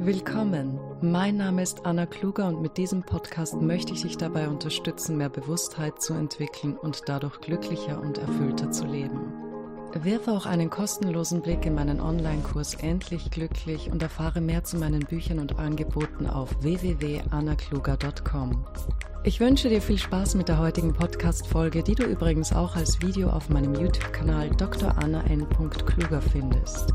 Willkommen, mein Name ist Anna Kluger und mit diesem Podcast möchte ich dich dabei unterstützen, mehr Bewusstheit zu entwickeln und dadurch glücklicher und erfüllter zu leben. Wirfe auch einen kostenlosen Blick in meinen Online-Kurs Endlich Glücklich und erfahre mehr zu meinen Büchern und Angeboten auf www.annakluger.com. Ich wünsche dir viel Spaß mit der heutigen Podcast-Folge, die du übrigens auch als Video auf meinem YouTube-Kanal Dr. Anna N. Kluger findest.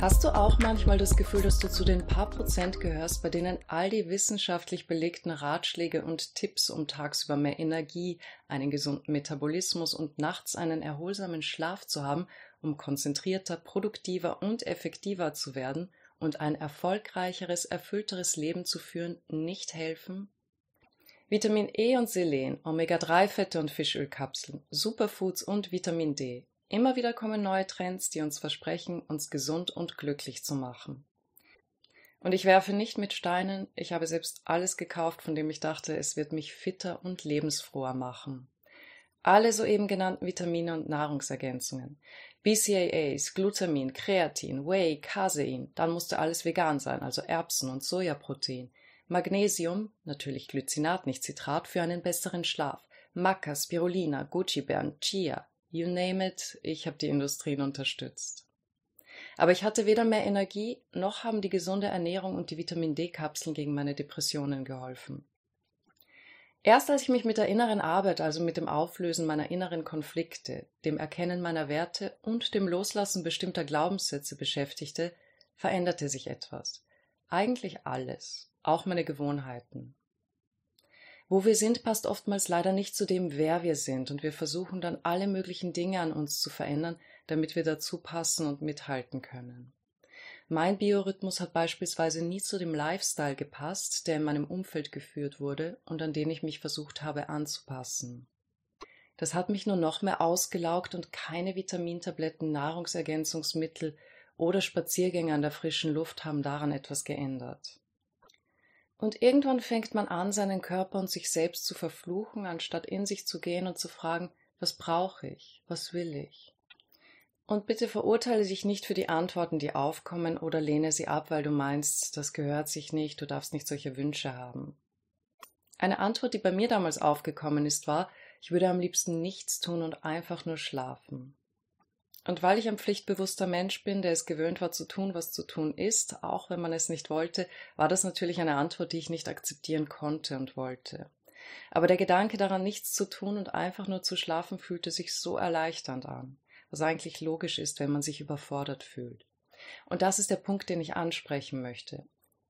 Hast du auch manchmal das Gefühl, dass du zu den paar Prozent gehörst, bei denen all die wissenschaftlich belegten Ratschläge und Tipps, um tagsüber mehr Energie, einen gesunden Metabolismus und nachts einen erholsamen Schlaf zu haben, um konzentrierter, produktiver und effektiver zu werden – und ein erfolgreicheres, erfüllteres Leben zu führen, nicht helfen? Vitamin E und Selen, Omega-3-Fette und Fischölkapseln, Superfoods und Vitamin D. Immer wieder kommen neue Trends, die uns versprechen, uns gesund und glücklich zu machen. Und ich werfe nicht mit Steinen, ich habe selbst alles gekauft, von dem ich dachte, es wird mich fitter und lebensfroher machen. Alle soeben genannten Vitamine und Nahrungsergänzungen. BCAAs, Glutamin, Kreatin, Whey, Casein, dann musste alles vegan sein, also Erbsen und Sojaprotein. Magnesium, natürlich Glycinat, nicht Citrat, für einen besseren Schlaf. Maca, Spirulina, Gucci-Beeren, Chia, you name it, ich habe die Industrien unterstützt. Aber ich hatte weder mehr Energie, noch haben die gesunde Ernährung und die Vitamin D-Kapseln gegen meine Depressionen geholfen. Erst als ich mich mit der inneren Arbeit, also mit dem Auflösen meiner inneren Konflikte, dem Erkennen meiner Werte und dem Loslassen bestimmter Glaubenssätze beschäftigte, veränderte sich etwas. Eigentlich alles, auch meine Gewohnheiten. Wo wir sind, passt oftmals leider nicht zu dem, wer wir sind, und wir versuchen dann alle möglichen Dinge an uns zu verändern, damit wir dazu passen und mithalten können. Mein Biorhythmus hat beispielsweise nie zu dem Lifestyle gepasst, der in meinem Umfeld geführt wurde und an den ich mich versucht habe anzupassen. Das hat mich nur noch mehr ausgelaugt und keine Vitamintabletten, Nahrungsergänzungsmittel oder Spaziergänge an der frischen Luft haben daran etwas geändert. Und irgendwann fängt man an, seinen Körper und sich selbst zu verfluchen, anstatt in sich zu gehen und zu fragen, was brauche ich, was will ich? Und bitte verurteile dich nicht für die Antworten, die aufkommen, oder lehne sie ab, weil du meinst, das gehört sich nicht, du darfst nicht solche Wünsche haben. Eine Antwort, die bei mir damals aufgekommen ist, war, ich würde am liebsten nichts tun und einfach nur schlafen. Und weil ich ein pflichtbewusster Mensch bin, der es gewöhnt war zu tun, was zu tun ist, auch wenn man es nicht wollte, war das natürlich eine Antwort, die ich nicht akzeptieren konnte und wollte. Aber der Gedanke daran, nichts zu tun und einfach nur zu schlafen, fühlte sich so erleichternd an was eigentlich logisch ist, wenn man sich überfordert fühlt. Und das ist der Punkt, den ich ansprechen möchte.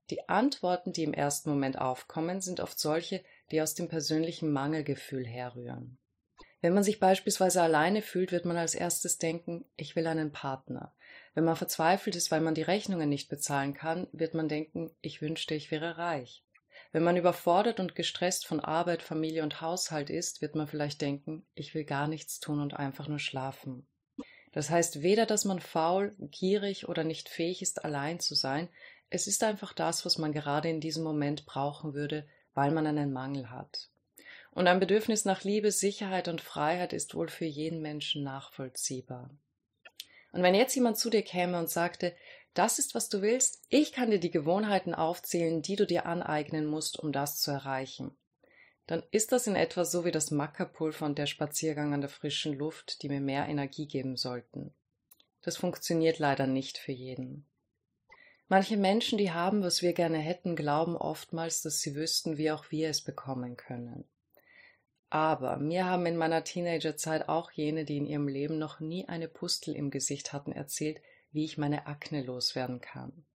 Die Antworten, die im ersten Moment aufkommen, sind oft solche, die aus dem persönlichen Mangelgefühl herrühren. Wenn man sich beispielsweise alleine fühlt, wird man als erstes denken, ich will einen Partner. Wenn man verzweifelt ist, weil man die Rechnungen nicht bezahlen kann, wird man denken, ich wünschte, ich wäre reich. Wenn man überfordert und gestresst von Arbeit, Familie und Haushalt ist, wird man vielleicht denken, ich will gar nichts tun und einfach nur schlafen. Das heißt weder, dass man faul, gierig oder nicht fähig ist, allein zu sein, es ist einfach das, was man gerade in diesem Moment brauchen würde, weil man einen Mangel hat. Und ein Bedürfnis nach Liebe, Sicherheit und Freiheit ist wohl für jeden Menschen nachvollziehbar. Und wenn jetzt jemand zu dir käme und sagte, das ist, was du willst, ich kann dir die Gewohnheiten aufzählen, die du dir aneignen musst, um das zu erreichen dann ist das in etwa so wie das Mackerpulver und der Spaziergang an der frischen Luft, die mir mehr Energie geben sollten. Das funktioniert leider nicht für jeden. Manche Menschen, die haben, was wir gerne hätten, glauben oftmals, dass sie wüssten, wie auch wir es bekommen können. Aber mir haben in meiner Teenagerzeit auch jene, die in ihrem Leben noch nie eine Pustel im Gesicht hatten, erzählt, wie ich meine Akne loswerden kann.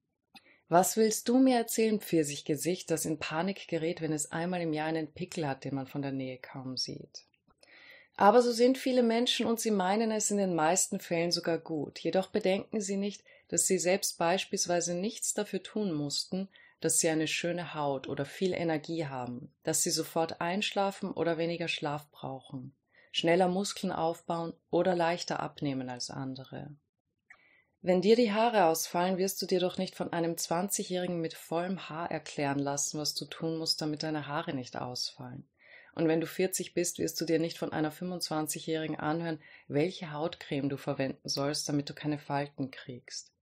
Was willst du mir erzählen, Pfirsichgesicht, das in Panik gerät, wenn es einmal im Jahr einen Pickel hat, den man von der Nähe kaum sieht? Aber so sind viele Menschen und sie meinen es in den meisten Fällen sogar gut. Jedoch bedenken sie nicht, dass sie selbst beispielsweise nichts dafür tun mussten, dass sie eine schöne Haut oder viel Energie haben, dass sie sofort einschlafen oder weniger Schlaf brauchen, schneller Muskeln aufbauen oder leichter abnehmen als andere. Wenn dir die Haare ausfallen, wirst du dir doch nicht von einem 20-Jährigen mit vollem Haar erklären lassen, was du tun musst, damit deine Haare nicht ausfallen. Und wenn du 40 bist, wirst du dir nicht von einer 25-Jährigen anhören, welche Hautcreme du verwenden sollst, damit du keine Falten kriegst.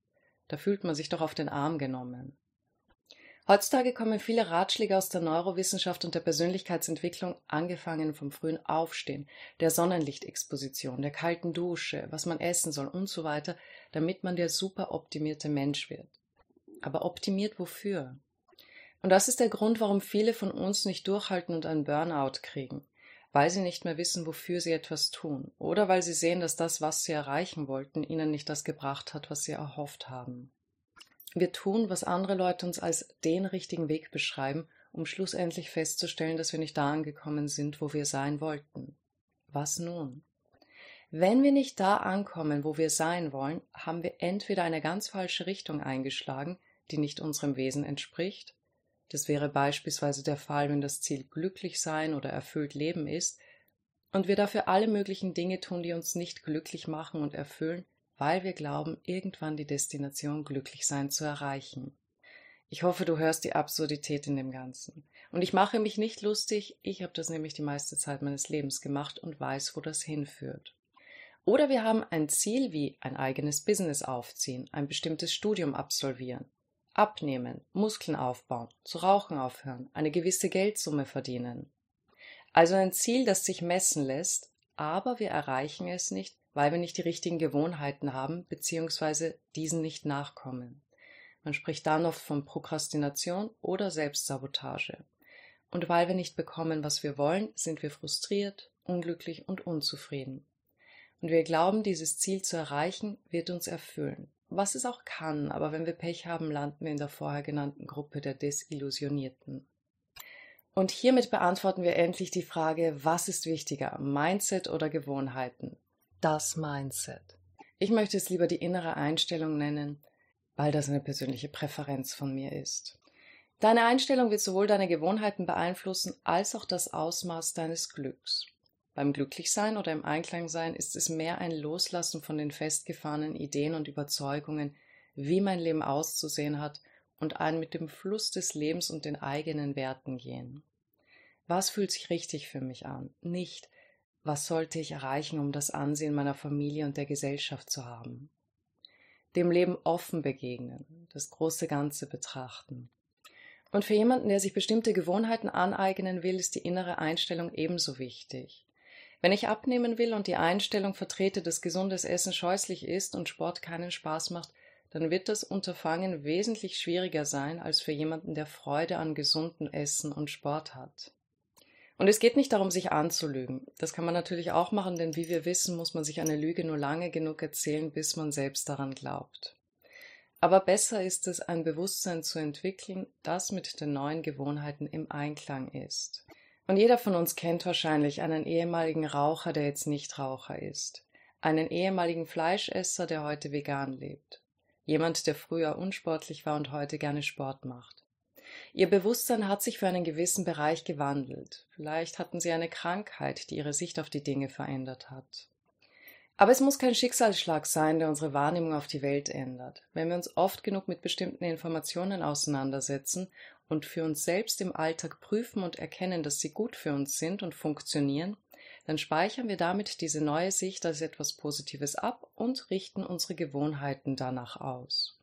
Da fühlt man sich doch auf den Arm genommen. Heutzutage kommen viele Ratschläge aus der Neurowissenschaft und der Persönlichkeitsentwicklung, angefangen vom frühen Aufstehen, der Sonnenlichtexposition, der kalten Dusche, was man essen soll und so weiter, damit man der super optimierte Mensch wird. Aber optimiert wofür? Und das ist der Grund, warum viele von uns nicht durchhalten und einen Burnout kriegen, weil sie nicht mehr wissen, wofür sie etwas tun, oder weil sie sehen, dass das, was sie erreichen wollten, ihnen nicht das gebracht hat, was sie erhofft haben. Wir tun, was andere Leute uns als den richtigen Weg beschreiben, um schlussendlich festzustellen, dass wir nicht da angekommen sind, wo wir sein wollten. Was nun? Wenn wir nicht da ankommen, wo wir sein wollen, haben wir entweder eine ganz falsche Richtung eingeschlagen, die nicht unserem Wesen entspricht, das wäre beispielsweise der Fall, wenn das Ziel glücklich sein oder erfüllt Leben ist, und wir dafür alle möglichen Dinge tun, die uns nicht glücklich machen und erfüllen, weil wir glauben, irgendwann die Destination glücklich sein zu erreichen. Ich hoffe, du hörst die Absurdität in dem Ganzen. Und ich mache mich nicht lustig, ich habe das nämlich die meiste Zeit meines Lebens gemacht und weiß, wo das hinführt. Oder wir haben ein Ziel wie ein eigenes Business aufziehen, ein bestimmtes Studium absolvieren, abnehmen, Muskeln aufbauen, zu rauchen aufhören, eine gewisse Geldsumme verdienen. Also ein Ziel, das sich messen lässt, aber wir erreichen es nicht, weil wir nicht die richtigen Gewohnheiten haben bzw. diesen nicht nachkommen. Man spricht dann oft von Prokrastination oder Selbstsabotage. Und weil wir nicht bekommen, was wir wollen, sind wir frustriert, unglücklich und unzufrieden. Und wir glauben, dieses Ziel zu erreichen, wird uns erfüllen. Was es auch kann, aber wenn wir Pech haben, landen wir in der vorher genannten Gruppe der Desillusionierten. Und hiermit beantworten wir endlich die Frage, was ist wichtiger, Mindset oder Gewohnheiten? Das Mindset. Ich möchte es lieber die innere Einstellung nennen, weil das eine persönliche Präferenz von mir ist. Deine Einstellung wird sowohl deine Gewohnheiten beeinflussen als auch das Ausmaß deines Glücks. Beim Glücklichsein oder im Einklangsein ist es mehr ein Loslassen von den festgefahrenen Ideen und Überzeugungen, wie mein Leben auszusehen hat, und ein mit dem Fluss des Lebens und den eigenen Werten gehen. Was fühlt sich richtig für mich an? Nicht, was sollte ich erreichen, um das Ansehen meiner Familie und der Gesellschaft zu haben? Dem Leben offen begegnen, das große Ganze betrachten. Und für jemanden, der sich bestimmte Gewohnheiten aneignen will, ist die innere Einstellung ebenso wichtig. Wenn ich abnehmen will und die Einstellung vertrete, dass gesundes Essen scheußlich ist und Sport keinen Spaß macht, dann wird das Unterfangen wesentlich schwieriger sein als für jemanden, der Freude an gesundem Essen und Sport hat. Und es geht nicht darum, sich anzulügen. Das kann man natürlich auch machen, denn wie wir wissen, muss man sich eine Lüge nur lange genug erzählen, bis man selbst daran glaubt. Aber besser ist es, ein Bewusstsein zu entwickeln, das mit den neuen Gewohnheiten im Einklang ist. Und jeder von uns kennt wahrscheinlich einen ehemaligen Raucher, der jetzt nicht Raucher ist. Einen ehemaligen Fleischesser, der heute vegan lebt. Jemand, der früher unsportlich war und heute gerne Sport macht. Ihr Bewusstsein hat sich für einen gewissen Bereich gewandelt. Vielleicht hatten sie eine Krankheit, die ihre Sicht auf die Dinge verändert hat. Aber es muss kein Schicksalsschlag sein, der unsere Wahrnehmung auf die Welt ändert. Wenn wir uns oft genug mit bestimmten Informationen auseinandersetzen und für uns selbst im Alltag prüfen und erkennen, dass sie gut für uns sind und funktionieren, dann speichern wir damit diese neue Sicht als etwas Positives ab und richten unsere Gewohnheiten danach aus.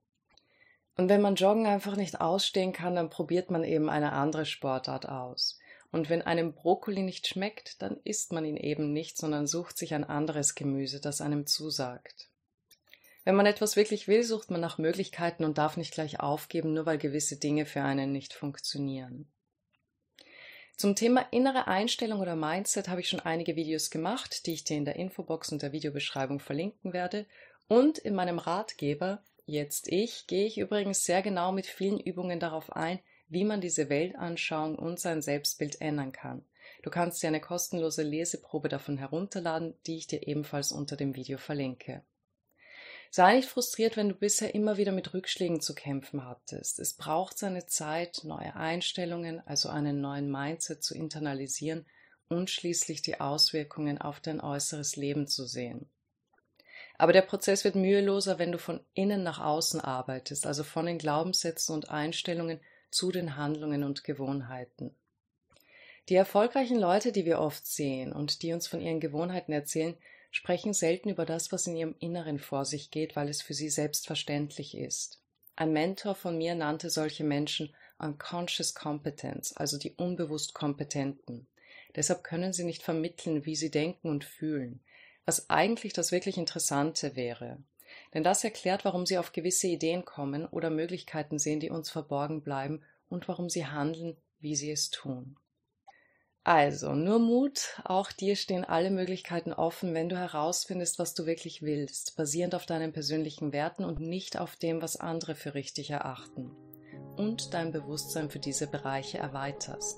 Und wenn man Joggen einfach nicht ausstehen kann, dann probiert man eben eine andere Sportart aus. Und wenn einem Brokkoli nicht schmeckt, dann isst man ihn eben nicht, sondern sucht sich ein anderes Gemüse, das einem zusagt. Wenn man etwas wirklich will, sucht man nach Möglichkeiten und darf nicht gleich aufgeben, nur weil gewisse Dinge für einen nicht funktionieren. Zum Thema innere Einstellung oder Mindset habe ich schon einige Videos gemacht, die ich dir in der Infobox und der Videobeschreibung verlinken werde. Und in meinem Ratgeber Jetzt ich gehe ich übrigens sehr genau mit vielen Übungen darauf ein, wie man diese Weltanschauung und sein Selbstbild ändern kann. Du kannst dir eine kostenlose Leseprobe davon herunterladen, die ich dir ebenfalls unter dem Video verlinke. Sei nicht frustriert, wenn du bisher immer wieder mit Rückschlägen zu kämpfen hattest. Es braucht seine Zeit, neue Einstellungen, also einen neuen Mindset zu internalisieren und schließlich die Auswirkungen auf dein äußeres Leben zu sehen. Aber der Prozess wird müheloser, wenn du von innen nach außen arbeitest, also von den Glaubenssätzen und Einstellungen zu den Handlungen und Gewohnheiten. Die erfolgreichen Leute, die wir oft sehen und die uns von ihren Gewohnheiten erzählen, sprechen selten über das, was in ihrem Inneren vor sich geht, weil es für sie selbstverständlich ist. Ein Mentor von mir nannte solche Menschen Unconscious Competence, also die unbewusst Kompetenten. Deshalb können sie nicht vermitteln, wie sie denken und fühlen, was eigentlich das wirklich Interessante wäre. Denn das erklärt, warum sie auf gewisse Ideen kommen oder Möglichkeiten sehen, die uns verborgen bleiben und warum sie handeln, wie sie es tun. Also, nur Mut, auch dir stehen alle Möglichkeiten offen, wenn du herausfindest, was du wirklich willst, basierend auf deinen persönlichen Werten und nicht auf dem, was andere für richtig erachten. Und dein Bewusstsein für diese Bereiche erweiterst.